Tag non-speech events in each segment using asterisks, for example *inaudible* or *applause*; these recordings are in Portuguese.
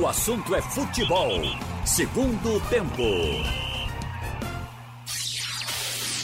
O assunto é futebol. Segundo tempo.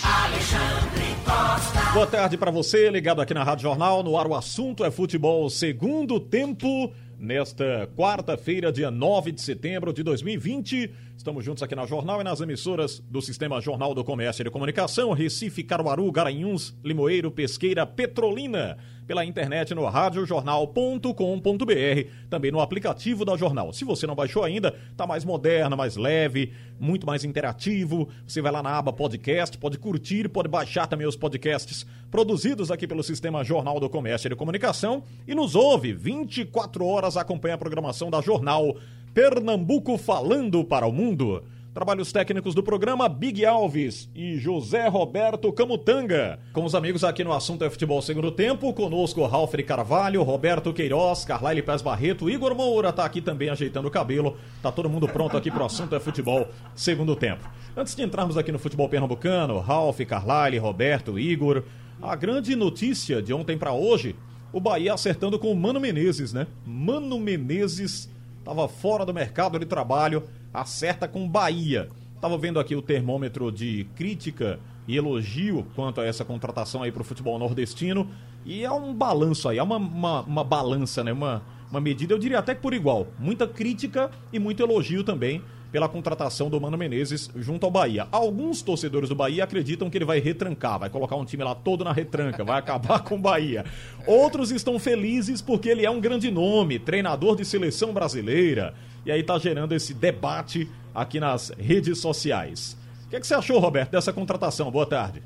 Alexandre Costa. Boa tarde para você, ligado aqui na Rádio Jornal. No ar, o assunto é futebol. Segundo tempo. Nesta quarta-feira, dia 9 de setembro de 2020, estamos juntos aqui na Jornal e nas emissoras do Sistema Jornal do Comércio e de Comunicação, Recife, Caruaru, Garanhuns, Limoeiro, Pesqueira, Petrolina pela internet no radiojornal.com.br, também no aplicativo da Jornal. Se você não baixou ainda, tá mais moderna, mais leve, muito mais interativo. Você vai lá na aba podcast, pode curtir, pode baixar também os podcasts produzidos aqui pelo Sistema Jornal do Comércio e de Comunicação e nos ouve 24 horas, acompanha a programação da Jornal Pernambuco falando para o mundo. Trabalhos técnicos do programa Big Alves e José Roberto Camutanga. Com os amigos aqui no Assunto é Futebol Segundo Tempo, conosco Ralf Carvalho, Roberto Queiroz, Carlyle Pés Barreto, Igor Moura tá aqui também ajeitando o cabelo. Tá todo mundo pronto aqui pro Assunto é Futebol Segundo Tempo. Antes de entrarmos aqui no futebol pernambucano, Ralf, Carlyle, Roberto, Igor, a grande notícia de ontem para hoje, o Bahia acertando com o Mano Menezes, né? Mano Menezes estava fora do mercado de trabalho, acerta com Bahia. Tava vendo aqui o termômetro de crítica e elogio quanto a essa contratação aí para o futebol nordestino. E é um balanço aí, é uma, uma, uma balança, né? Uma, uma medida, eu diria até que por igual. Muita crítica e muito elogio também pela contratação do Mano Menezes junto ao Bahia. Alguns torcedores do Bahia acreditam que ele vai retrancar, vai colocar um time lá todo na retranca, vai acabar *laughs* com o Bahia. Outros estão felizes porque ele é um grande nome, treinador de seleção brasileira. E aí tá gerando esse debate aqui nas redes sociais. O que, é que você achou, Roberto, dessa contratação? Boa tarde.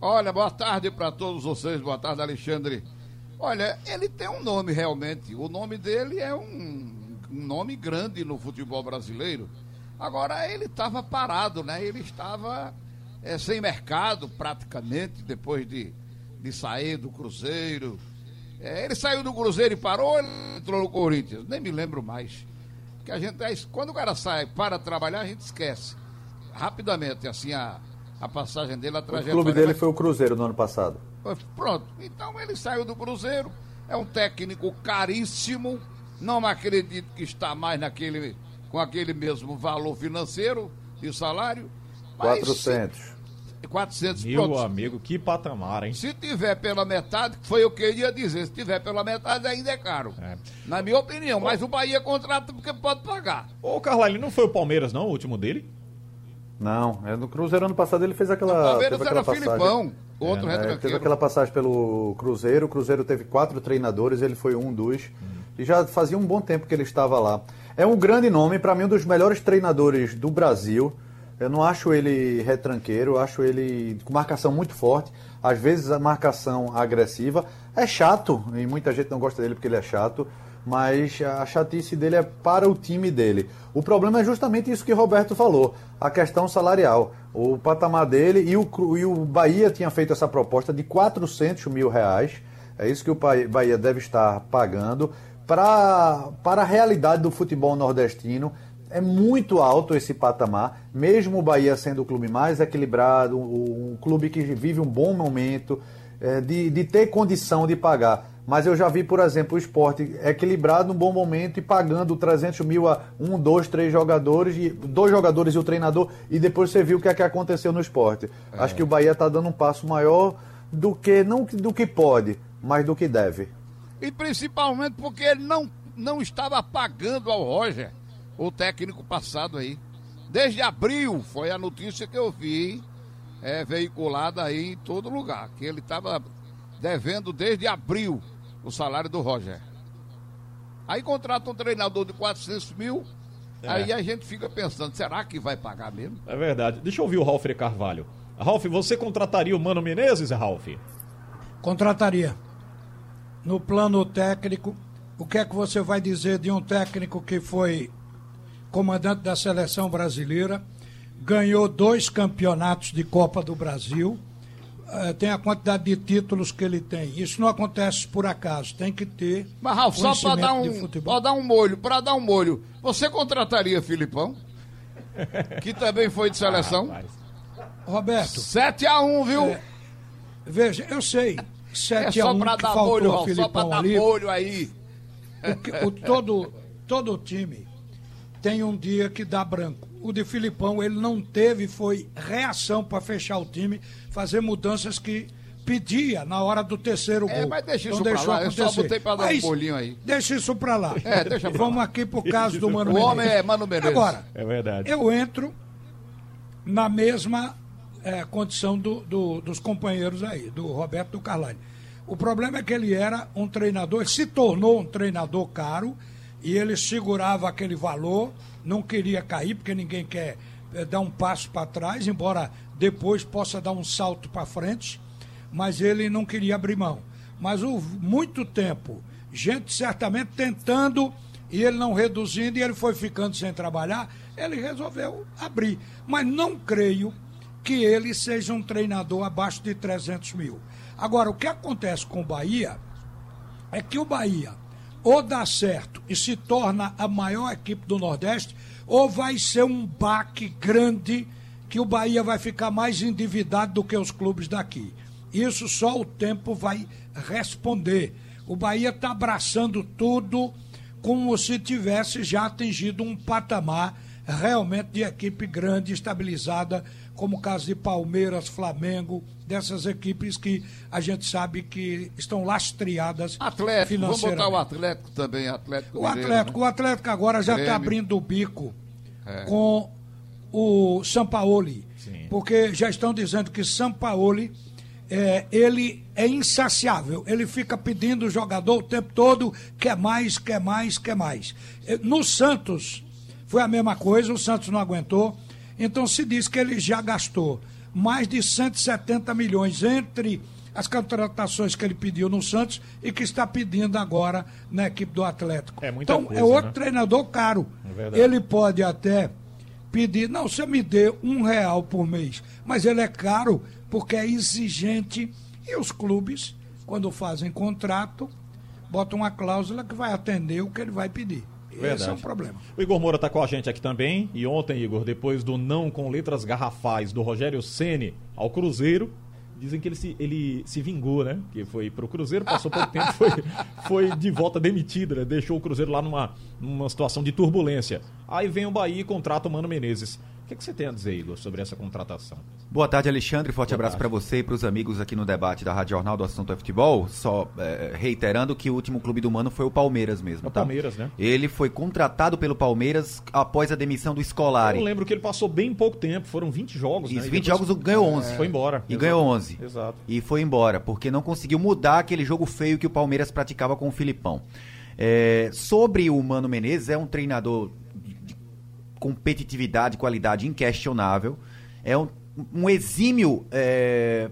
Olha, boa tarde para todos vocês, boa tarde, Alexandre. Olha, ele tem um nome realmente. O nome dele é um um nome grande no futebol brasileiro. Agora ele estava parado, né? Ele estava é, sem mercado praticamente depois de, de sair do Cruzeiro. É, ele saiu do Cruzeiro e parou, ele entrou no Corinthians. Nem me lembro mais. Que a gente, quando o cara sai para trabalhar, a gente esquece rapidamente assim a, a passagem dele, a trajetória. O clube dele foi o Cruzeiro no ano passado. Pronto. Então ele saiu do Cruzeiro, é um técnico caríssimo não acredito que está mais naquele, com aquele mesmo valor financeiro de salário. 400. 400 Meu pronto. amigo, que patamar, hein? Se tiver pela metade, foi o que eu ia dizer, se tiver pela metade ainda é caro. É. Na minha opinião, mas o Bahia contrata porque pode pagar. Ô, Carlalho, não foi o Palmeiras não, o último dele? Não, é no Cruzeiro ano passado ele fez aquela. O Palmeiras era passagem. Filipão, outro é, é, Teve aquela passagem pelo Cruzeiro, o Cruzeiro teve quatro treinadores, ele foi um dos. Hum e já fazia um bom tempo que ele estava lá. É um grande nome, para mim, um dos melhores treinadores do Brasil. Eu não acho ele retranqueiro, acho ele com marcação muito forte, às vezes a marcação agressiva. É chato, e muita gente não gosta dele porque ele é chato, mas a chatice dele é para o time dele. O problema é justamente isso que Roberto falou, a questão salarial. O patamar dele e o, e o Bahia tinha feito essa proposta de 400 mil reais. É isso que o Bahia deve estar pagando para, para a realidade do futebol nordestino, é muito alto esse patamar, mesmo o Bahia sendo o clube mais equilibrado, um, um clube que vive um bom momento, é, de, de ter condição de pagar. Mas eu já vi, por exemplo, o esporte equilibrado num bom momento e pagando 300 mil a um, dois, três jogadores, e, dois jogadores e o treinador, e depois você viu o que é que aconteceu no esporte. É. Acho que o Bahia está dando um passo maior do que, não do que pode, mas do que deve. E principalmente porque ele não, não estava pagando ao Roger, o técnico passado aí. Desde abril foi a notícia que eu vi é, veiculada aí em todo lugar, que ele estava devendo desde abril o salário do Roger. Aí contrata um treinador de 400 mil, é. aí a gente fica pensando, será que vai pagar mesmo? É verdade. Deixa eu ouvir o Ralf Carvalho. Ralf, você contrataria o Mano Menezes, Ralf? Contrataria no plano técnico, o que é que você vai dizer de um técnico que foi comandante da seleção brasileira, ganhou dois campeonatos de Copa do Brasil, uh, tem a quantidade de títulos que ele tem. Isso não acontece por acaso, tem que ter. Mas, Ralf, só para dar, um, dar um molho, para dar um molho, você contrataria Filipão? que também foi de seleção? Ah, Roberto. 7x1, viu? É, veja, eu sei. 7 é só a 1 pra dar molho, só pra dar ali. molho aí. O, que, o, todo, todo time tem um dia que dá branco. O de Filipão, ele não teve, foi reação para fechar o time, fazer mudanças que pedia na hora do terceiro É, gol. mas deixa Não isso pra deixou lá, eu só acontecer. botei pra dar um Mas bolinho aí. Deixa isso pra lá. É, deixa pra Vamos lá. aqui pro caso do Mano O homem Menezes. é Mano Menezes. Agora, É verdade. eu entro na mesma eh, condição do- do- dos companheiros aí, do Roberto do Carlani. O problema é que ele era um treinador, se tornou um treinador caro e ele segurava aquele valor, não queria cair, porque ninguém quer eh, dar um passo para trás, embora depois possa dar um salto para frente, mas ele não queria abrir mão. Mas houve muito tempo, gente certamente tentando e ele não reduzindo e ele foi ficando sem trabalhar, ele resolveu abrir. Mas não creio que ele seja um treinador abaixo de 300 mil. Agora, o que acontece com o Bahia é que o Bahia ou dá certo e se torna a maior equipe do Nordeste, ou vai ser um baque grande que o Bahia vai ficar mais endividado do que os clubes daqui. Isso só o tempo vai responder. O Bahia está abraçando tudo como se tivesse já atingido um patamar realmente de equipe grande, estabilizada, como o caso de Palmeiras, Flamengo, dessas equipes que a gente sabe que estão lastreadas Atlético, vamos botar o financeiramente. Atlético também, Atlético O Mineiro, Atlético, né? o Atlético agora já está abrindo o bico É. com o Sampaoli. Sim. Porque já estão dizendo que Sampaoli é, ele é insaciável. Ele fica pedindo o jogador o tempo todo, quer mais, quer mais, quer mais. Eh, No Santos foi a mesma coisa, o Santos não aguentou. Então se diz que ele já gastou mais de 170 milhões entre as contratações que ele pediu no Santos e que está pedindo agora na equipe do Atlético. É então coisa, é outro né? treinador caro. É ele pode até pedir, não, você me dê um real por mês, mas ele é caro porque é exigente e os clubes, quando fazem contrato, botam uma cláusula que vai atender o que ele vai pedir. Esse é Verdade. um problema. O Igor Moura tá com a gente aqui também. E ontem, Igor, depois do não com letras garrafais do Rogério Ceni ao Cruzeiro, dizem que ele se, ele se vingou, né? Que foi pro Cruzeiro, passou pouco tempo, foi, *laughs* foi de volta demitido, né? Deixou o Cruzeiro lá numa, numa situação de turbulência. Aí vem o Bahia e contrata o Mano Menezes. O que, que você tem a dizer, Igor, sobre essa contratação? Boa tarde, Alexandre. Forte Boa abraço para você e para os amigos aqui no debate da Rádio Jornal do Assunto é Futebol. Só eh, reiterando que o último clube do Mano foi o Palmeiras mesmo, É o tá? Palmeiras, né? Ele foi contratado pelo Palmeiras após a demissão do Scolari. Eu lembro que ele passou bem pouco tempo, foram 20 jogos, né? Isso, E 20 depois jogos, ganhou 11. Foi embora. E Exato. ganhou 11. Exato. E foi embora, porque não conseguiu mudar aquele jogo feio que o Palmeiras praticava com o Filipão. É, sobre o Mano Menezes, é um treinador competitividade, qualidade inquestionável. É um, um exímio é,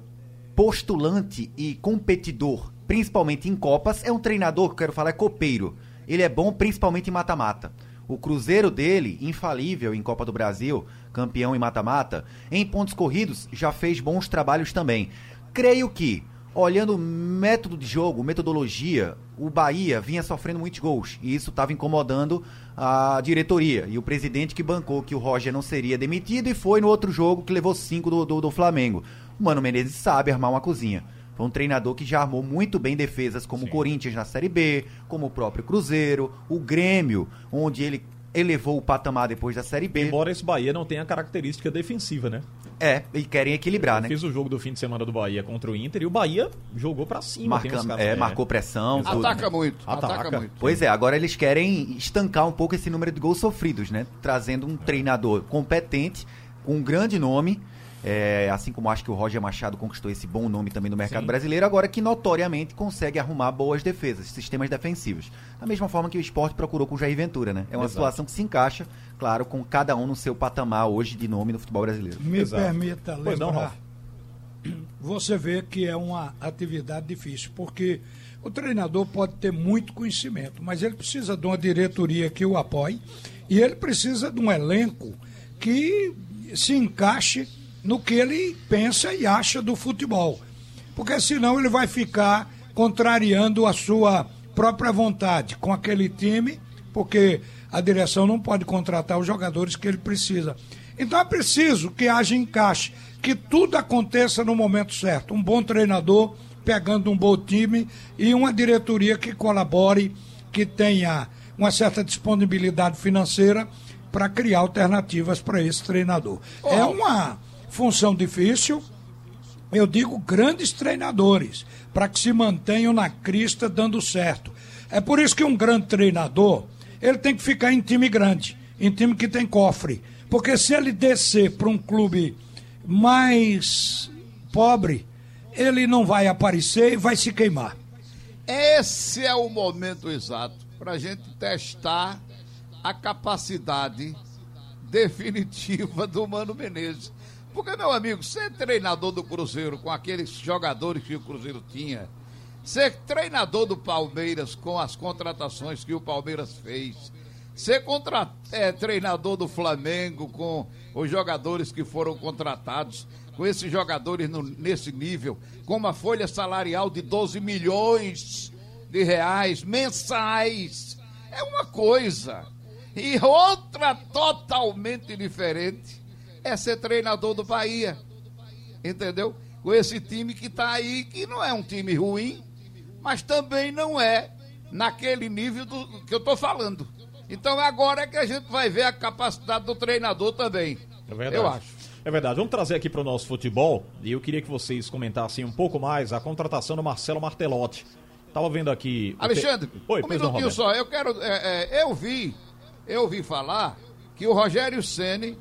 postulante e competidor, principalmente em Copas. É um treinador, que eu quero falar, é copeiro. Ele é bom principalmente em mata-mata. O Cruzeiro dele, infalível em Copa do Brasil, campeão em mata-mata, em pontos corridos já fez bons trabalhos também. Creio que, olhando o método de jogo, metodologia, o Bahia vinha sofrendo muitos gols e isso estava incomodando a diretoria e o presidente que bancou que o Roger não seria demitido e foi no outro jogo que levou cinco do, do, do Flamengo. O Mano Menezes sabe armar uma cozinha. Foi um treinador que já armou muito bem defesas, como o Corinthians na Série B, como o próprio Cruzeiro, o Grêmio, onde ele elevou o patamar depois da Série B. Embora esse Bahia não tenha característica defensiva, né? É, e querem equilibrar, Eu né? fiz o jogo do fim de semana do Bahia contra o Inter e o Bahia jogou pra cima. Marcando, é, marcou pressão. tudo. Ataca muito, Ataca. ataca muito. Pois é, agora eles querem estancar um pouco esse número de gols sofridos, né? Trazendo um treinador competente, com um grande nome, é, assim como acho que o Roger Machado conquistou esse bom nome também no mercado Sim. brasileiro, agora que notoriamente consegue arrumar boas defesas, sistemas defensivos. Da mesma forma que o esporte procurou com o Jair Ventura, né? É uma Exato. situação que se encaixa, claro, com cada um no seu patamar hoje de nome no futebol brasileiro. Me Exato. permita Pois não, lembrar. Ralf. você vê que é uma atividade difícil, porque o treinador pode ter muito conhecimento, mas ele precisa de uma diretoria que o apoie e ele precisa de um elenco que se encaixe no que ele pensa e acha do futebol. Porque senão ele vai ficar contrariando a sua própria vontade com aquele time, porque a direção não pode contratar os jogadores que ele precisa. Então é preciso que haja encaixe, que tudo aconteça no momento certo. Um bom treinador pegando um bom time e uma diretoria que colabore, que tenha uma certa disponibilidade financeira para criar alternativas para esse treinador. É uma função difícil, eu digo grandes treinadores, para que se mantenham na crista dando certo. É por isso que um grande treinador, ele tem que ficar em time grande, em time que tem cofre. Porque se ele descer para um clube mais pobre, ele não vai aparecer e vai se queimar. Esse é o momento exato para a gente testar a capacidade definitiva do Mano Menezes. Porque, meu amigo, ser treinador do Cruzeiro com aqueles jogadores que o Cruzeiro tinha, ser treinador do Palmeiras com as contratações que o Palmeiras fez, ser contra, é, treinador do Flamengo com os jogadores que foram contratados, com esses jogadores no, nesse nível, com uma folha salarial de 12 milhões de reais mensais, é uma coisa. E outra totalmente diferente é ser treinador do Bahia. Entendeu? Com esse time que está aí, que não é um time ruim, mas também não é naquele nível do que eu estou falando. Então agora é que a gente vai ver a capacidade do treinador também. É verdade. Eu acho. É verdade. Vamos trazer aqui para o nosso futebol e eu queria que vocês comentassem um pouco mais a contratação do Marcelo Martelotti. Tava vendo aqui. Alexandre, Oi, um minutinho Roberto. só. Eu quero. é, é, eu vi, eu ouvi falar que o Rogério Ceni,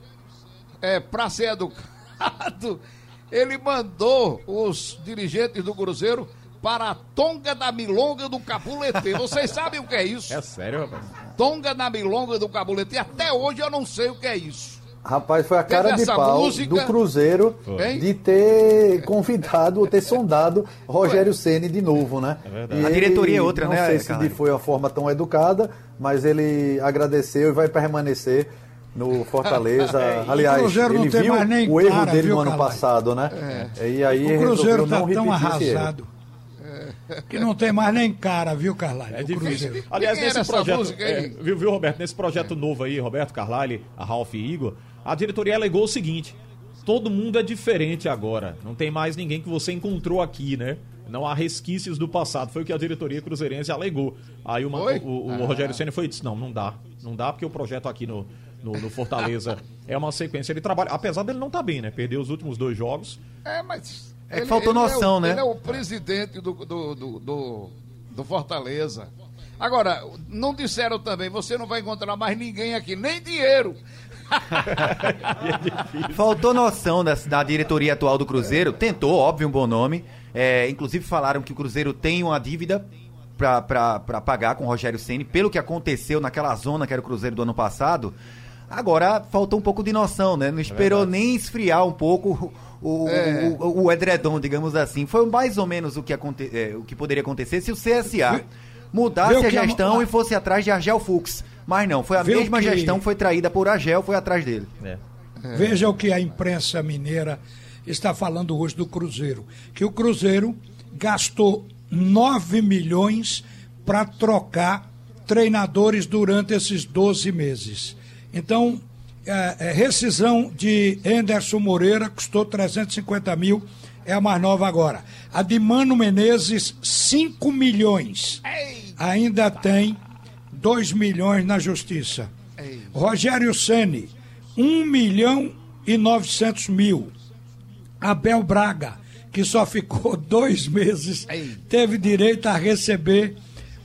é, para ser educado, *laughs* ele mandou os dirigentes do Cruzeiro para a Tonga da Milonga do Cabulete. Vocês *laughs* sabem o que é isso? É sério, rapaz? Tonga da Milonga do Cabulete. Até hoje eu não sei o que é isso. Rapaz, foi a cara de pau música. do Cruzeiro Hein? de ter convidado ou ter sondado Rogério Ceni de novo, né? É. A diretoria é outra, não né, sei se foi uma forma tão educada, mas ele agradeceu e vai permanecer no Fortaleza. *laughs* Aliás, O Cruzeiro não ele tem viu mais nem o erro cara, dele viu, no ano passado, né? E aí O Cruzeiro está não tão arrasado *laughs* que não tem mais nem cara, viu, Carlalho? É o difícil. Cruzeiro. Aliás, nesse projeto. é, viu, viu, Roberto? Nesse projeto novo aí, Roberto Carlyle, a Ralph e Igor, a diretoria alegou o seguinte: todo mundo é diferente agora. Não tem mais ninguém que você encontrou aqui, né? Não há resquícios do passado. Foi o que a diretoria cruzeirense alegou. Aí o, ma- Foi? o, o Ah. Rogério Senna foi e disse: não, não dá. Não dá porque o projeto aqui no, no, no Fortaleza é uma sequência. Ele trabalha. Apesar dele não estar bem, né? Perdeu os últimos dois jogos. É, mas. É que faltou noção, é o, né? Ele é o presidente do, do, do, do, do Fortaleza. Agora, não disseram também, você não vai encontrar mais ninguém aqui, nem dinheiro. *laughs* Faltou noção da, da diretoria atual do Cruzeiro. Tentou, óbvio, um bom nome. É, inclusive falaram que o Cruzeiro tem uma dívida pra pagar com o Rogério Ceni pelo que aconteceu naquela zona que era o Cruzeiro do ano passado. Agora faltou um pouco de noção, né? Não esperou nem esfriar um pouco o, o, É. o, o edredom, digamos assim. Foi mais ou menos o que, aconte, é, o que poderia acontecer se o CSA mudasse Vê o a gestão e fosse atrás de Argel Fux. Mas não, foi a Vê o mesma que- gestão que foi traída por Argel, foi atrás dele. É. Veja o que a imprensa mineira está falando hoje do Cruzeiro. Que o Cruzeiro gastou 9 milhões para trocar treinadores durante esses 12 meses. Então, é, é, rescisão de Anderson Moreira custou 350 mil, é a mais nova agora. A de Mano Menezes, 5 milhões. Ainda tem 2 milhões na justiça. Rogério Ceni, 1 milhão e 900 mil. Abel Braga, que só ficou *laughs* dois meses, teve direito a receber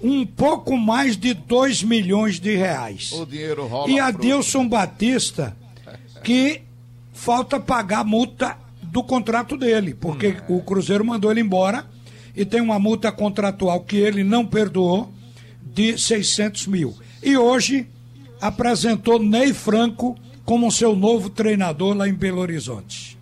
um pouco mais de 2 milhões de reais. O dinheiro rola. E a Adilson Batista, que falta pagar a multa do contrato dele, porque o Cruzeiro mandou ele embora e tem uma multa contratual que ele não perdoou de 600 mil. E hoje apresentou Ney Franco como seu novo treinador lá em Belo Horizonte.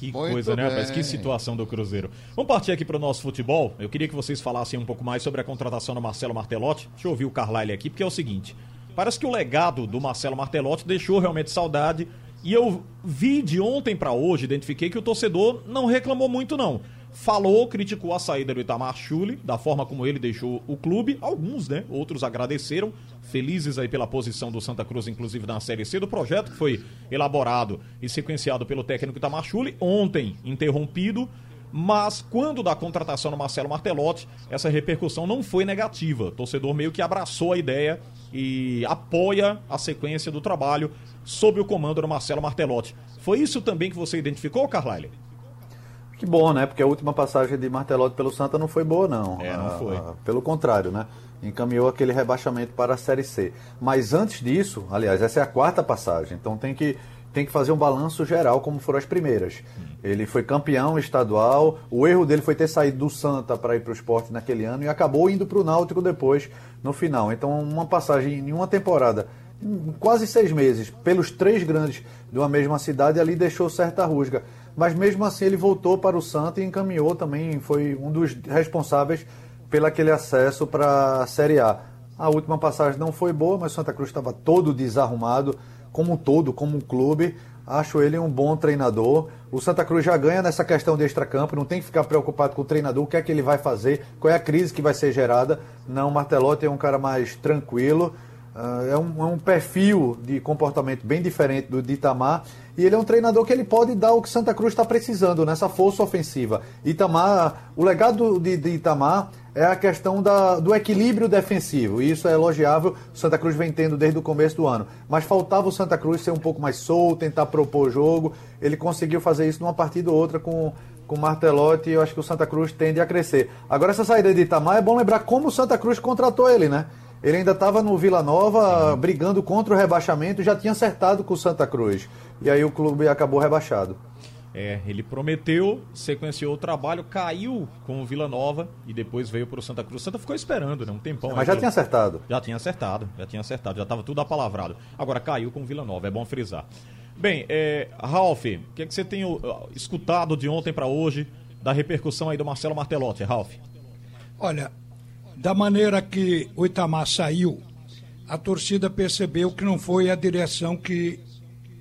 Que Muito coisa, né, rapaz? bem. Que situação do Cruzeiro. Vamos partir aqui para o nosso futebol. Eu queria que vocês falassem um pouco mais sobre a contratação do Marcelo Martelotti. Deixa eu ouvir o Carlyle aqui, porque é o seguinte: parece que o legado do Marcelo Martelotti deixou realmente saudade. E eu vi de ontem para hoje, identifiquei que o torcedor não reclamou muito, não. Falou, criticou a saída do Itamar Chuli, da forma como ele deixou o clube. Alguns, né? Outros agradeceram. Felizes aí pela posição do Santa Cruz, inclusive na Série C do projeto, que foi elaborado e sequenciado pelo técnico Itamar Chuli. Ontem, interrompido. mas quando da contratação do Marcelo Martelotti, essa repercussão não foi negativa. O torcedor meio que abraçou a ideia e apoia a sequência do trabalho sob o comando do Marcelo Martelotti. Foi isso também que você identificou, Carlyle? Que bom, né? Porque a última passagem de Martelotti pelo Santa não foi boa, não. É, não foi. Ah, pelo contrário, né? Encaminhou aquele rebaixamento para a Série C. Mas antes disso, aliás, essa é a quarta passagem, então tem que tem que fazer um balanço geral como foram as primeiras. Ele foi campeão estadual, o erro dele foi ter saído do Santa para ir para o esporte naquele ano e acabou indo para o Náutico depois, no final. Então, uma passagem em uma temporada, em quase seis meses, pelos três grandes de uma mesma cidade, ali deixou certa rusga. Mas mesmo assim ele voltou para o Santa e encaminhou também, foi um dos responsáveis pelo aquele acesso para a Série A. A última passagem não foi boa, mas Santa Cruz estava todo desarrumado como um todo, como um clube. Acho ele um bom treinador. O Santa Cruz já ganha nessa questão de extracampo, não tem que ficar preocupado com o treinador, o que é que ele vai fazer, qual é a crise que vai ser gerada. Não, o Martelotti é um cara mais tranquilo, uh, é, um, é, um, perfil de comportamento bem diferente do de Itamar, e ele é um treinador que ele pode dar o que Santa Cruz está precisando nessa força ofensiva. Itamar, o legado de, de Itamar é a questão da, do equilíbrio defensivo. E isso é elogiável, Santa Cruz vem tendo desde o começo do ano. Mas faltava o Santa Cruz ser um pouco mais solto, tentar propor jogo. Ele conseguiu fazer isso numa partida ou outra com, com o Martelotti eu acho que o Santa Cruz tende a crescer. Agora, essa saída de Itamar é bom lembrar como o Santa Cruz contratou ele, né? Ele ainda estava no Vila Nova brigando contra o rebaixamento e já tinha acertado com o Santa Cruz. E aí o clube acabou rebaixado. É, ele prometeu, sequenciou o trabalho, caiu com o Vila Nova e depois veio para o Santa Cruz. O Santa ficou esperando, né? Um tempão. Mas já tinha acertado. Já tinha acertado, já tinha acertado, já estava tudo apalavrado. Agora caiu com o Vila Nova, é bom frisar. Bem, é, Ralf, o que, é que você tem uh, escutado de ontem para hoje da repercussão aí do Marcelo Martelotti, Ralf? Olha, da maneira que o Itamar saiu, a torcida percebeu que não foi a direção que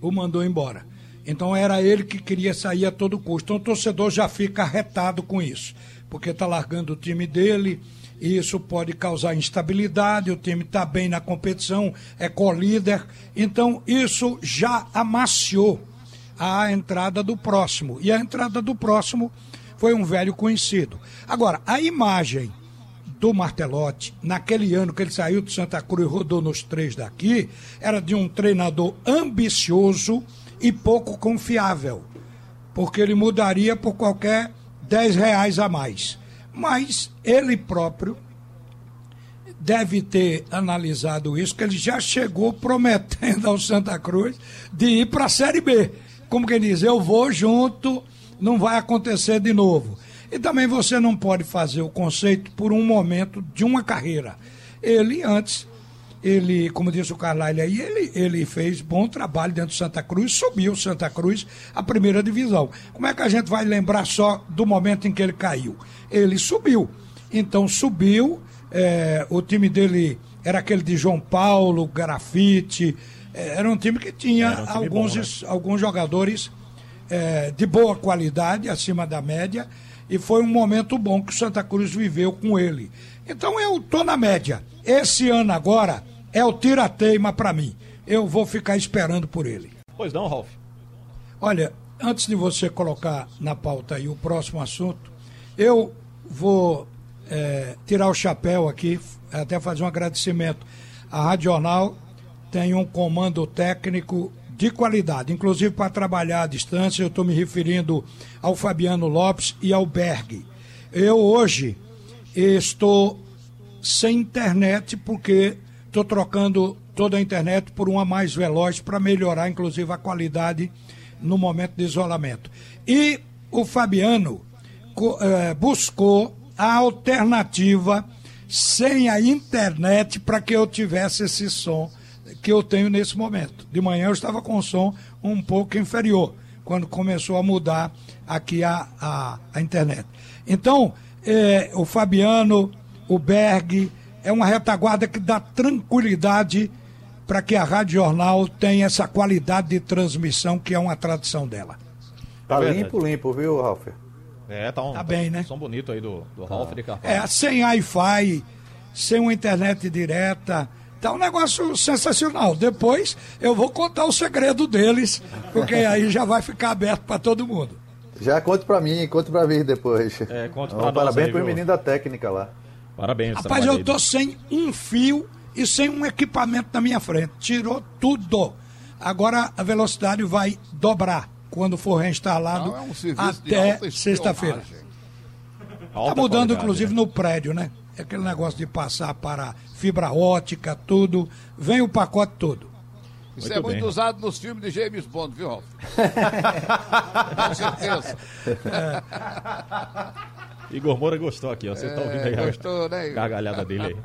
o mandou embora. Então era ele que queria sair a todo custo. Então o torcedor já fica arretado com isso, porque está largando o time dele e isso pode causar instabilidade. O time está bem na competição, é co-líder. Então isso já amaciou a entrada do próximo. E a entrada do próximo foi um velho conhecido. Agora, a imagem do Martelotti, naquele ano que ele saiu de Santa Cruz e rodou nos três daqui, era de um treinador ambicioso e pouco confiável, porque ele mudaria por qualquer 10 reais a mais. Mas ele próprio deve ter analisado isso, que ele já chegou *laughs* prometendo ao Santa Cruz de ir para a Série B. Como quem diz, eu vou junto, não vai acontecer de novo. E também você não pode fazer o conceito por um momento de uma carreira. Ele antes ele, como disse o Carlyle aí, ele, ele fez bom trabalho dentro do Santa Cruz, subiu Santa Cruz à primeira divisão. Como é que a gente vai lembrar só do momento em que ele caiu? Ele subiu. Então subiu, é, o time dele era aquele de João Paulo, Grafite, é, era um time que tinha um alguns, bom, né? alguns jogadores é, de boa qualidade, acima da média, e foi um momento bom que o Santa Cruz viveu com ele. Então eu tô na média. Esse ano agora é o tira-teima para mim. Eu vou ficar esperando por ele. Pois não, Ralf. Olha, antes de você colocar na pauta aí o próximo assunto, eu vou é, tirar o chapéu aqui, até fazer um agradecimento. A Rádio Jornal tem um comando técnico de qualidade, inclusive para trabalhar à distância. Eu estou me referindo ao Fabiano Lopes e ao Berg. Eu hoje estou sem internet porque estou trocando toda a internet por uma mais veloz para melhorar, inclusive, a qualidade no momento de isolamento. E o Fabiano eh, buscou a alternativa sem a internet para que eu tivesse esse som que eu tenho nesse momento. De manhã eu estava com o som um pouco inferior, quando começou a mudar aqui a, a, a internet. Então, eh, o Fabiano o Berg, é uma retaguarda que dá tranquilidade para que a Rádio Jornal tenha essa qualidade de transmissão que é uma tradição dela. Tá é limpo, limpo, viu, Ralf? É, tá, um, tá bem, né? Som bonito aí do, do tá. Ralf de Carvalho. É, sem Wi-Fi, sem uma internet direta. Tá um negócio sensacional. Depois eu vou contar o segredo deles, porque aí já vai ficar aberto para todo mundo. Já conta pra mim, conta pra mim depois. É, conta pra nós Parabéns aí, pros viu? meninos da técnica lá. Parabéns. Rapaz, eu tô sem um fio e sem um equipamento na minha frente. Tirou tudo. Agora a velocidade vai dobrar quando for reinstalado Não, é um até sexta-feira. Tá mudando, inclusive, né? no prédio, né? É aquele negócio de passar para fibra ótica, tudo. Vem o pacote todo. Isso Muito é muito bem. usado nos filmes de James Bond, viu, Ralf? *laughs* Com certeza. Igor Moura gostou aqui, ó. Você tá ouvindo aí a gostou, né, Igor? gargalhada dele aí.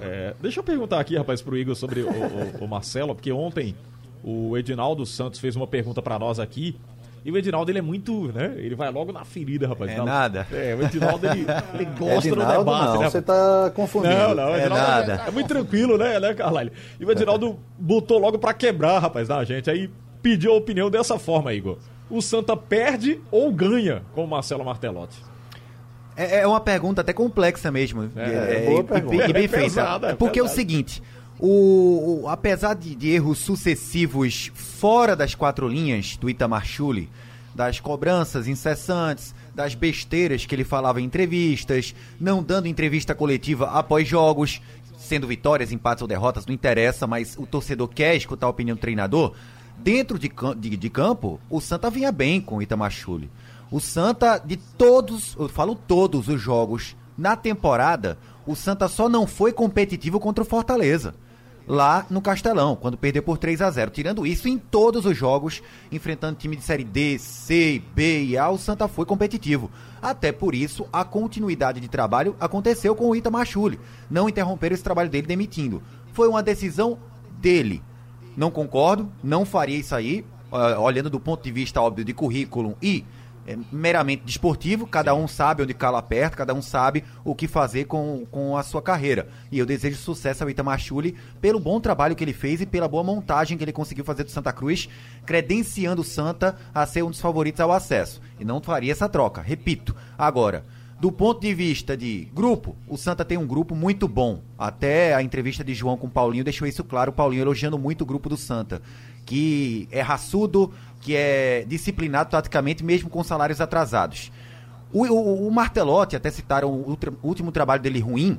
É, deixa eu perguntar aqui, rapaz, pro Igor sobre o, o- o Marcelo, porque ontem o Edinaldo Santos fez uma pergunta pra nós aqui. E o Edinaldo, ele é muito, né? Ele vai logo na ferida, rapaz. É nada. É, o Edinaldo, ele, ele gosta do Edinaldo, debate, não, né? você tá confundindo. Não, não, É Edinaldo nada. É, muito tranquilo, né, né, Carlalho? E o Edinaldo botou logo pra quebrar, rapaz, na gente. Aí pediu a opinião dessa forma, Igor. O Santa perde ou ganha com o Marcelo Martelotti? É, é uma pergunta até complexa mesmo. É, boa e- pergunta. E, bem- e bem É feita. pesada, é Porque é o pesada. seguinte: o, o- apesar de, de erros sucessivos fora das quatro linhas do Itamar Chuli, das cobranças incessantes, das besteiras que ele falava em entrevistas, não dando entrevista coletiva após jogos, sendo vitórias, empates ou derrotas, não interessa, mas o torcedor quer escutar a opinião do treinador. Dentro de, de- de campo, o Santa vinha bem com o Itamar Chuli. O Santa, de todos, eu falo todos os jogos na temporada, o Santa só não foi competitivo contra o Fortaleza. Lá no Castelão, quando perdeu por 3 a 0 Tirando isso, em todos os jogos, enfrentando time de Série D, C, B e A, o Santa foi competitivo. Até por isso, a continuidade de trabalho aconteceu com o Itamar Chuli. Não interromperam esse trabalho dele demitindo. Foi uma decisão dele. Não concordo, não faria isso aí, olhando do ponto de vista óbvio de currículo e é, meramente desportivo, cada um sabe onde cala perto, cada um sabe o que fazer com, com a sua carreira. E eu desejo sucesso ao Itamar Chuli pelo bom trabalho que ele fez e pela boa montagem que ele conseguiu fazer do Santa Cruz, credenciando o Santa a ser um dos favoritos ao acesso. E não faria essa troca, repito. Agora, do ponto de vista de grupo, o Santa tem um grupo muito bom. Até a entrevista de João com o Paulinho deixou isso claro, o Paulinho elogiando muito o grupo do Santa, que é raçudo, que é disciplinado taticamente, mesmo com salários atrasados. O, o, o Martelotti, até citaram o, último trabalho dele ruim,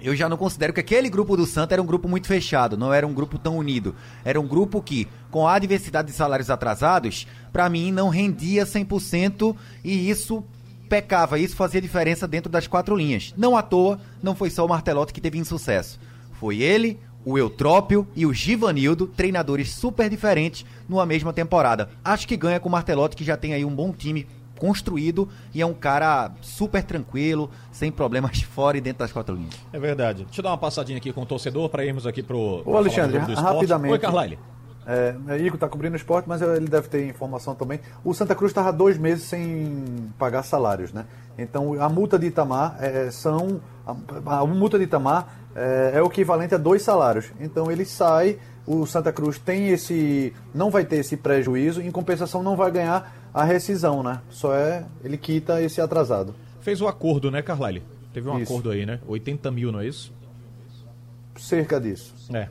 eu já não considero que aquele grupo do Santa era um grupo muito fechado, não era um grupo tão unido. Era um grupo que, com a diversidade de salários atrasados, pra mim não rendia 100% e isso pecava, isso fazia diferença dentro das quatro linhas. Não à toa, não foi só o Martelotti que teve insucesso. Foi ele, o Eutrópio e o Givanildo, treinadores super diferentes numa mesma temporada. Acho que ganha com o Martelotti, que já tem aí um bom time construído e é um cara super tranquilo, sem problemas fora e dentro das quatro linhas. É verdade. Deixa eu dar uma passadinha aqui com o torcedor para irmos aqui pro. pra Ô, Alexandre, do rapidamente. Oi, Carlyle. É, Igor está cobrindo o esporte, mas ele deve ter informação também. O Santa Cruz estava dois meses sem pagar salários, né? Então a multa de Itamar é, são. A, a multa de Itamar é, é o equivalente a dois salários. Então ele sai, o Santa Cruz tem esse. não vai ter esse prejuízo, em compensação não vai ganhar a rescisão, né? Só é. ele quita esse atrasado. Fez o acordo, né, Carlyle? Teve um Isso. acordo aí, né? 80 mil, não é isso? Cerca disso. É.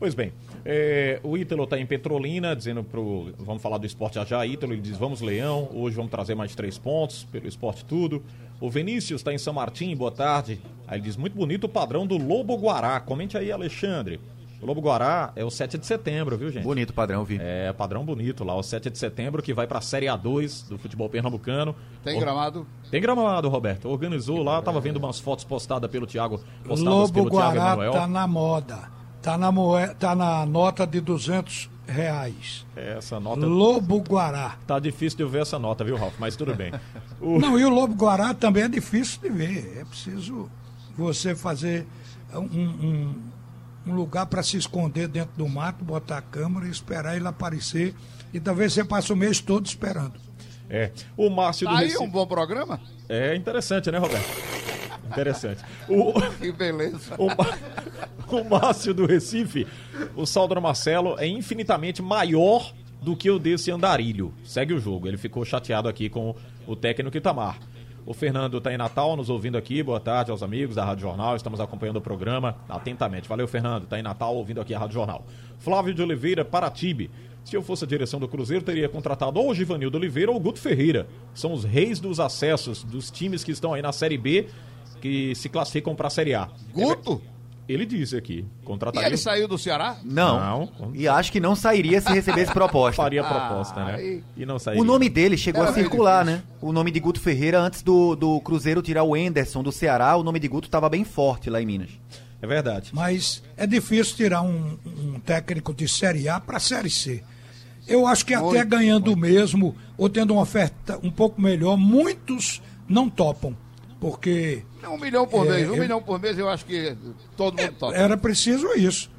Pois bem, é, o Ítalo está em Petrolina, dizendo pro. Vamos falar do esporte já, Ítalo, ele diz: vamos, Leão, hoje vamos trazer mais três pontos pelo esporte tudo. O Vinícius está em São Martim, boa tarde. Aí ele diz: muito bonito o padrão do Lobo Guará. Comente aí, Alexandre. O Lobo Guará é o 7 de setembro, viu, gente? Bonito padrão, vi. É, padrão bonito lá, o 7 de setembro, que vai para a Série A2 do futebol pernambucano. Tem gramado? Tem gramado, Roberto. Organizou lá, tava vendo umas fotos postadas pelo Thiago, postadas Lobo pelo Thiago Guará Emanuel. tá na moda. Tá na, moe... tá na nota de 200 reais. É, Essa nota Lobo Guará. Tá difícil de eu ver essa nota, viu, Ralf? Mas tudo bem. O- Não, e o Lobo Guará também é difícil de ver. É preciso você fazer um, um- um lugar para se esconder dentro do mato, botar a câmera e esperar ele aparecer. E talvez você passe o mês todo esperando. É. O Márcio do Tá aí Recife. um bom programa? É interessante, né, Roberto? Interessante. O, Que beleza. o, o Márcio do Recife, o saldo do Marcelo é infinitamente maior do que o desse andarilho. Segue o jogo. Ele ficou chateado aqui com o técnico Itamar. O Fernando está em Natal, nos ouvindo aqui. Boa tarde aos amigos da Rádio Jornal. Estamos acompanhando o programa atentamente. Valeu, Fernando. Está em Natal, ouvindo aqui a Rádio Jornal. Flávio de Oliveira, Paratibe. Se eu fosse a direção do Cruzeiro, teria contratado ou o Givanildo Oliveira ou o Guto Ferreira. São os reis dos acessos dos times que estão aí na Série B que se classificam para a Série A. Guto? Ele disse aqui, E contrataria. ele saiu do Ceará? Não. Não. E acho que não sairia se recebesse proposta. Faria a proposta, né? Ai. E não sairia. O nome dele chegou Era a circular, né? O nome de Guto Ferreira, antes do, do Cruzeiro tirar o Enderson do Ceará, o nome de Guto estava bem forte lá em Minas. É verdade. Mas é difícil tirar um, um técnico de Série A para Série C. Eu acho que até Muito, ganhando o mesmo, ou tendo uma oferta um pouco melhor, muitos não topam. Porque Um milhão por É, mês. Um eu- milhão por mês eu acho que todo mundo toca. era preciso isso.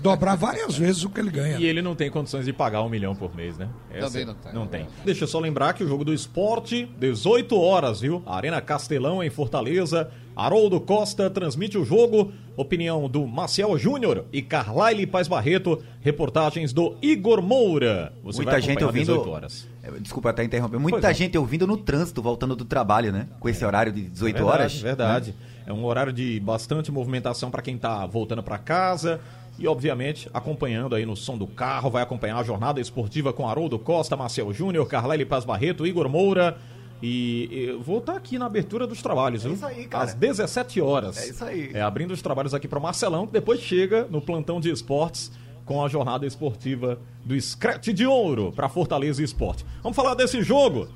Dobrar várias vezes o que ele ganha. E ele não tem condições de pagar um milhão por mês, né? Também não tem. Não tem. Deixa eu só lembrar que o jogo do esporte, 18 horas, viu? Arena Castelão, em Fortaleza. Haroldo Costa transmite o jogo. Opinião do Maciel Júnior e Carlyle Paz Barreto. Reportagens do Igor Moura. Você Muita vai gente ouvindo. 18 horas. É, Desculpa até interromper. Muita é. gente ouvindo no trânsito, voltando do trabalho, né? Com esse horário de 18 verdade, horas. Verdade. né? É um horário de bastante movimentação para quem tá voltando para casa e, obviamente, acompanhando aí no som do carro, vai acompanhar a jornada esportiva com Haroldo Costa, Marcel Júnior, Carlyle Paz Barreto, Igor Moura. E eu vou estar aqui na abertura dos trabalhos, viu? isso aí, cara. Às 17 horas. É isso aí. É, abrindo os trabalhos aqui para Marcelão, que depois chega no plantão de esportes com a jornada esportiva do Scratch de Ouro para Fortaleza Esporte. Vamos falar desse jogo.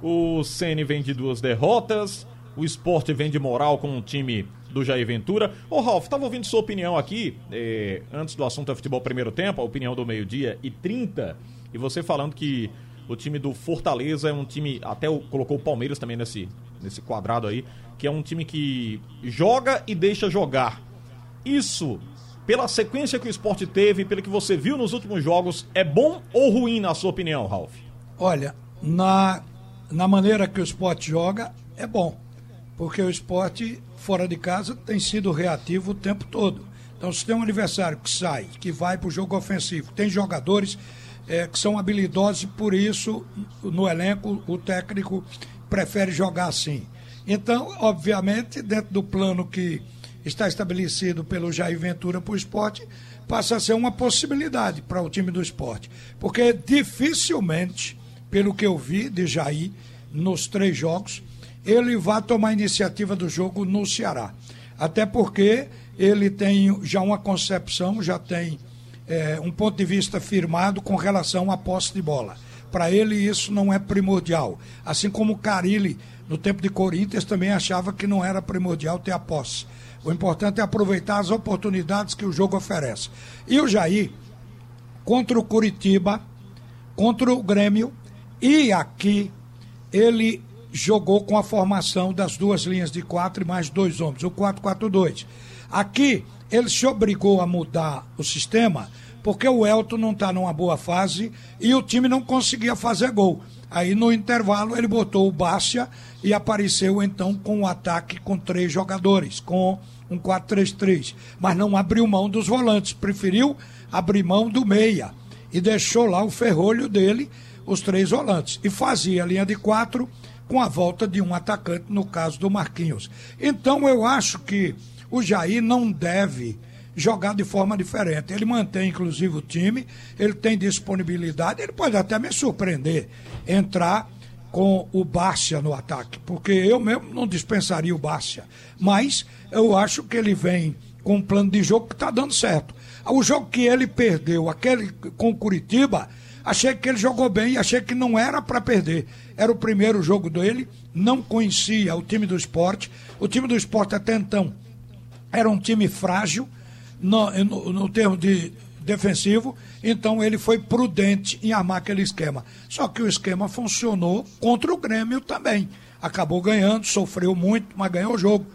O Ceni vem de duas derrotas, o esporte vem de moral com o time do Jair Ventura. Ô Ralf, estava ouvindo sua opinião aqui, eh, antes do assunto é futebol primeiro tempo, a opinião do meio-dia e 30, e você falando que o time do Fortaleza é um time, até colocou o Palmeiras também nesse, nesse quadrado aí, que é um time que joga e deixa jogar. Isso, pela sequência que o esporte teve, pelo que você viu nos últimos jogos, é bom ou ruim na sua opinião, Ralf? Olha, na, na maneira que o esporte joga, é bom. Porque o esporte, fora de casa, tem sido reativo o tempo todo. Então, se tem um adversário que sai, que vai para o jogo ofensivo, tem jogadores eh, que são habilidosos e por isso, no elenco, o técnico prefere jogar assim. Então, obviamente, dentro do plano que está estabelecido pelo Jair Ventura para o esporte, passa a ser uma possibilidade para o time do esporte. Porque dificilmente, pelo que eu vi de Jair nos três jogos, ele vai tomar a iniciativa do jogo no Ceará. Até porque ele tem já uma concepção, já tem eh, um ponto de vista firmado com relação à posse de bola. Para ele isso não é primordial. Assim como o Carilli, no tempo de Corinthians, também achava que não era primordial ter a posse. O importante é aproveitar as oportunidades que o jogo oferece. E o Jair, contra o Curitiba, contra o Grêmio e aqui ele jogou com a formação das duas linhas de quatro e mais dois homens, o 4-4-2. Aqui ele se obrigou a mudar o sistema porque o Elton não está numa boa fase e o time não conseguia fazer gol. Aí no intervalo ele botou o Bárcia e apareceu então com o ataque com três jogadores, com um 4-3-3. Mas não abriu mão dos volantes, preferiu abrir mão do meia e deixou lá o ferrolho dele, os três volantes. E fazia a linha de quatro com a volta de um atacante, no caso do Marquinhos. Então eu acho que o Jair não deve jogar de forma diferente. Ele mantém, inclusive, o time, ele tem disponibilidade, ele pode até me surpreender, entrar com o Bárcia no ataque, porque eu mesmo não dispensaria o Bárcia. Mas eu acho que ele vem com um plano de jogo que está dando certo. O jogo que ele perdeu, aquele com o Curitiba, achei que ele jogou bem e achei que não era para perder. Era o primeiro jogo dele, não conhecia o time do esporte. O time do esporte até então era um time frágil no, no, no termo de defensivo, então ele foi prudente em armar aquele esquema. Só que o esquema funcionou contra o Grêmio também. Acabou ganhando, sofreu muito, mas ganhou o jogo.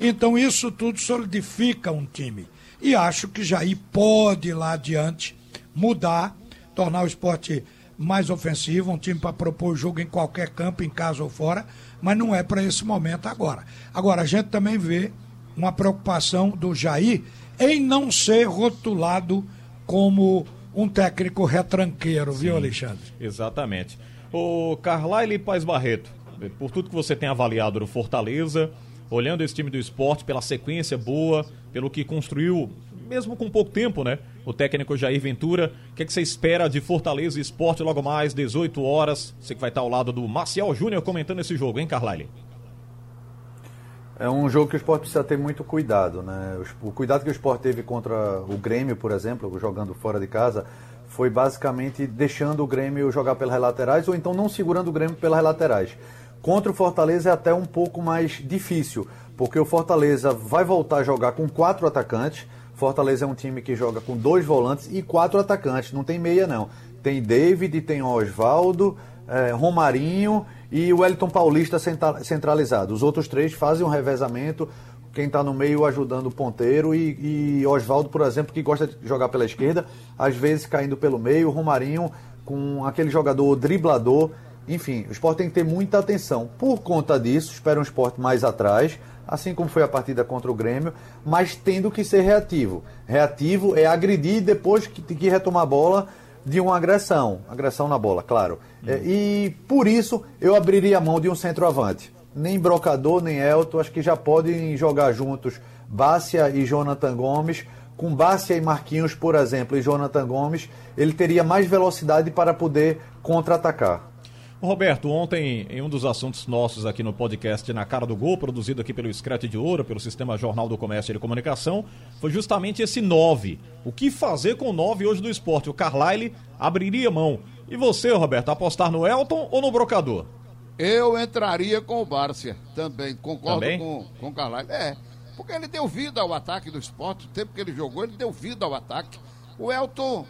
Então isso tudo solidifica um time. E acho que Jair pode lá adiante mudar, tornar o esporte mais ofensivo, um time para propor jogo em qualquer campo, em casa ou fora, mas não é para esse momento agora. Agora, a gente também vê uma preocupação do Jair em não ser rotulado como um técnico retranqueiro, viu, Alexandre? Exatamente. O Carlyle Paz Barreto, por tudo que você tem avaliado do Fortaleza, olhando esse time do esporte, pela sequência boa, pelo que construiu, mesmo com pouco tempo, né? O técnico Jair Ventura. O que, é que você espera de Fortaleza e Esporte logo mais, 18 horas? Você que vai estar ao lado do Marcial Júnior comentando esse jogo, hein, Carlyle? É um jogo que o esporte precisa ter muito cuidado, né? O cuidado que o esporte teve contra o Grêmio, por exemplo, jogando fora de casa, foi basicamente deixando o Grêmio jogar pelas laterais ou então não segurando o Grêmio pelas laterais. Contra o Fortaleza é até um pouco mais difícil, porque o Fortaleza vai voltar a jogar com quatro atacantes. Fortaleza é um time que joga com dois volantes e quatro atacantes, não tem meia não. Tem David, tem Oswaldo, é, Romarinho e o Wellington Paulista centralizado. Os outros três fazem um revezamento, quem está no meio ajudando o ponteiro e, e Oswaldo, por exemplo, que gosta de jogar pela esquerda, às vezes caindo pelo meio, Romarinho com aquele jogador driblador enfim, o esporte tem que ter muita atenção. Por conta disso, espera um esporte mais atrás, assim como foi a partida contra o Grêmio, mas tendo que ser reativo. Reativo é agredir depois que, que retomar a bola de uma agressão. Agressão na bola, claro. É, e por isso eu abriria a mão de um centroavante. Nem Brocador, nem Elton, acho que já podem jogar juntos Bácia e Jonathan Gomes. Com Bácia e Marquinhos, por exemplo, e Jonathan Gomes, ele teria mais velocidade para poder contra-atacar. Roberto, ontem, em um dos assuntos nossos aqui no podcast Na Cara do Gol, produzido aqui pelo Screte de Ouro, pelo Sistema Jornal do Comércio e de Comunicação, foi justamente esse 9. O que fazer com o 9 hoje do esporte? O Carlyle abriria mão. E você, Roberto, apostar no Elton ou no Brocador? Eu entraria com o Bárcia também, concordo também? com, com o Carlyle. É, porque ele deu vida ao ataque do esporte, o tempo que ele jogou, ele deu vida ao ataque. O Elton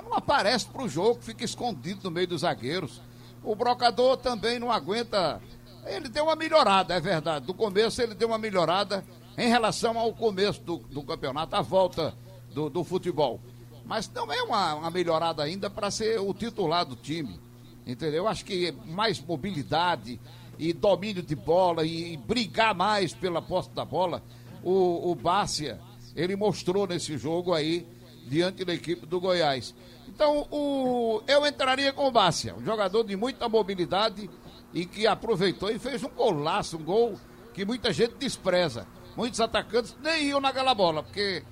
não aparece para o jogo, fica escondido no meio dos zagueiros. O brocador também não aguenta. Ele deu uma melhorada, é verdade. Do começo ele deu uma melhorada em relação ao começo do, do campeonato, a volta do, do, futebol. Mas não é uma, uma melhorada ainda para ser o titular do time. Entendeu? Acho que mais mobilidade e domínio de bola e, e brigar mais pela posse da bola. O, o Bárcia, ele mostrou nesse jogo aí, diante da equipe do Goiás. Então, o, eu entraria com o Bárcia, um jogador de muita mobilidade e que aproveitou e fez um golaço, um gol que muita gente despreza. Muitos atacantes nem iam naquela bola, porque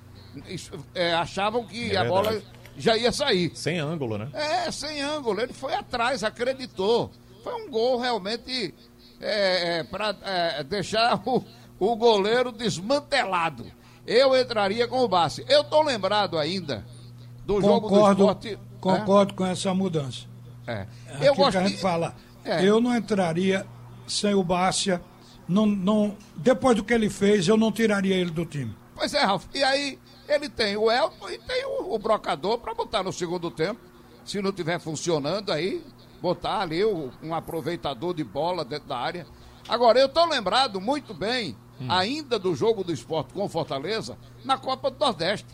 é, achavam que é a bola já ia sair. Sem ângulo, né? É, sem ângulo. Ele foi atrás, acreditou. Foi um gol realmente é, é para é, deixar *laughs* o, o goleiro desmantelado. Eu entraria com o Bassi. Eu tô lembrado ainda do concordo, jogo do esporte. Concordo é? com essa mudança. É. é eu gosto que a gente de... fala. É. Eu não entraria sem o Bárcia. Não, não, depois do que ele fez, eu não tiraria ele do time. Pois é, Ralf. E aí, ele tem o Elton e tem o, o brocador para botar no segundo tempo. Se não estiver funcionando aí, botar ali o, um aproveitador de bola dentro da área. Agora, eu estou lembrado muito bem, hum. ainda do jogo do esporte com Fortaleza, na Copa do Nordeste.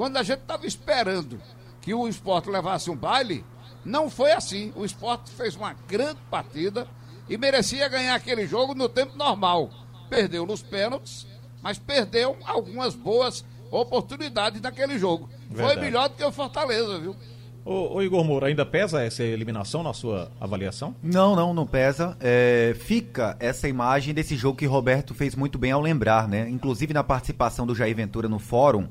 Quando a gente estava esperando que o esporte levasse um baile, não foi assim. O esporte fez uma grande partida e merecia ganhar aquele jogo no tempo normal. Perdeu nos pênaltis, mas perdeu algumas boas oportunidades naquele jogo. Verdade. Foi melhor do que o Fortaleza, viu? Ô, ô, Igor Moura, ainda pesa essa eliminação na sua avaliação? Não, não, não pesa. É, fica essa imagem desse jogo que Roberto fez muito bem ao lembrar, né? Inclusive na participação do Jair Ventura no fórum,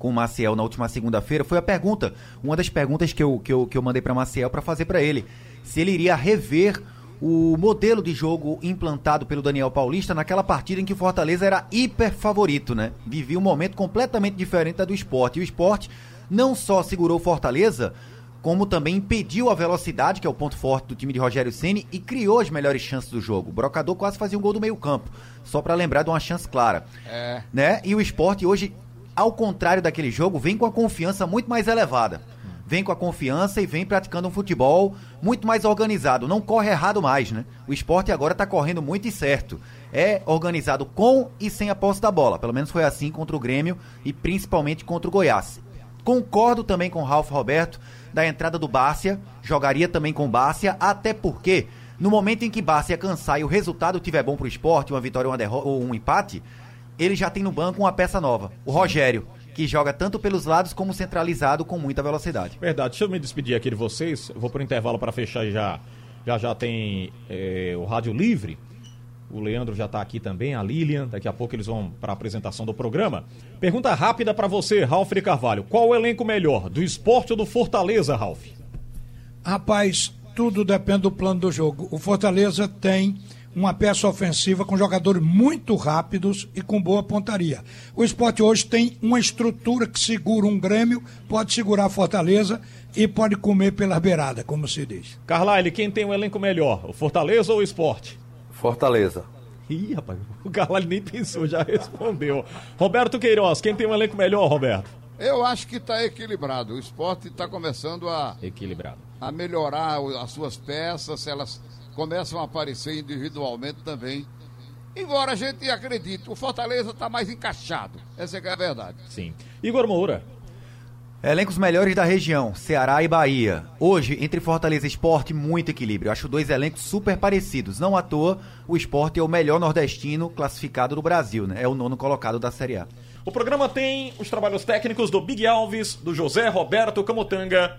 com o Maciel na última segunda-feira foi a pergunta, uma das perguntas que eu, que eu, que eu mandei para Maciel para fazer para ele, se ele iria rever o modelo de jogo implantado pelo Daniel Paulista naquela partida em que o Fortaleza era hiper favorito, né? Vivia um momento completamente diferente da do esporte. E o esporte não só segurou o Fortaleza, como também impediu a velocidade, que é o ponto forte do time de Rogério Ceni, e criou as melhores chances do jogo. O Brocador quase fazia um gol do meio-campo, só para lembrar de uma chance clara. É. Né? E o esporte hoje ao contrário daquele jogo, vem com a confiança muito mais elevada. Vem com a confiança e vem praticando um futebol muito mais organizado. Não corre errado mais, né? O esporte agora está correndo muito e certo. É organizado com e sem a posse da bola. Pelo menos foi assim contra o Grêmio e principalmente contra o Goiás. Concordo também com o Ralf Roberto da entrada do Bárcia. Jogaria também com o Bárcia, até porque no momento em que Bárcia cansar e o resultado tiver bom para o esporte, uma vitória ou um empate, ele já tem no banco uma peça nova, o Rogério, que joga tanto pelos lados como centralizado com muita velocidade. Verdade. Deixa eu me despedir aqui de vocês. Vou pro intervalo para fechar já Já já tem é, o Rádio Livre. O Leandro já está aqui também, a Lilian. Daqui a pouco eles vão para a apresentação do programa. Pergunta rápida para você, Ralf de Carvalho. Qual o elenco melhor, do esporte ou do Fortaleza, Ralf? Rapaz, tudo depende do plano do jogo. O Fortaleza tem uma peça ofensiva com jogadores muito rápidos e com boa pontaria. O esporte hoje tem uma estrutura que segura um Grêmio, pode segurar a Fortaleza e pode comer pela beirada, como se diz. Carlyle, quem tem um elenco melhor, o Fortaleza ou o esporte? Fortaleza. Ih, rapaz, o Carlyle nem pensou, já respondeu. Roberto Queiroz, quem tem um elenco melhor, Roberto? Eu acho que está equilibrado. O esporte está começando a, Equilibrado. a melhorar as suas peças, elas começam a aparecer individualmente também. Embora a gente acredite, o Fortaleza está mais encaixado. Essa é que é a verdade. Sim. Igor Moura. Elencos melhores da região, Ceará e Bahia. Hoje, entre Fortaleza e Esporte, muito equilíbrio. Acho dois elencos super parecidos. Não à toa, o Esporte é o melhor nordestino classificado do Brasil, né? É o nono colocado da Série A. O programa tem os trabalhos técnicos do Big Alves, do José Roberto Camutanga.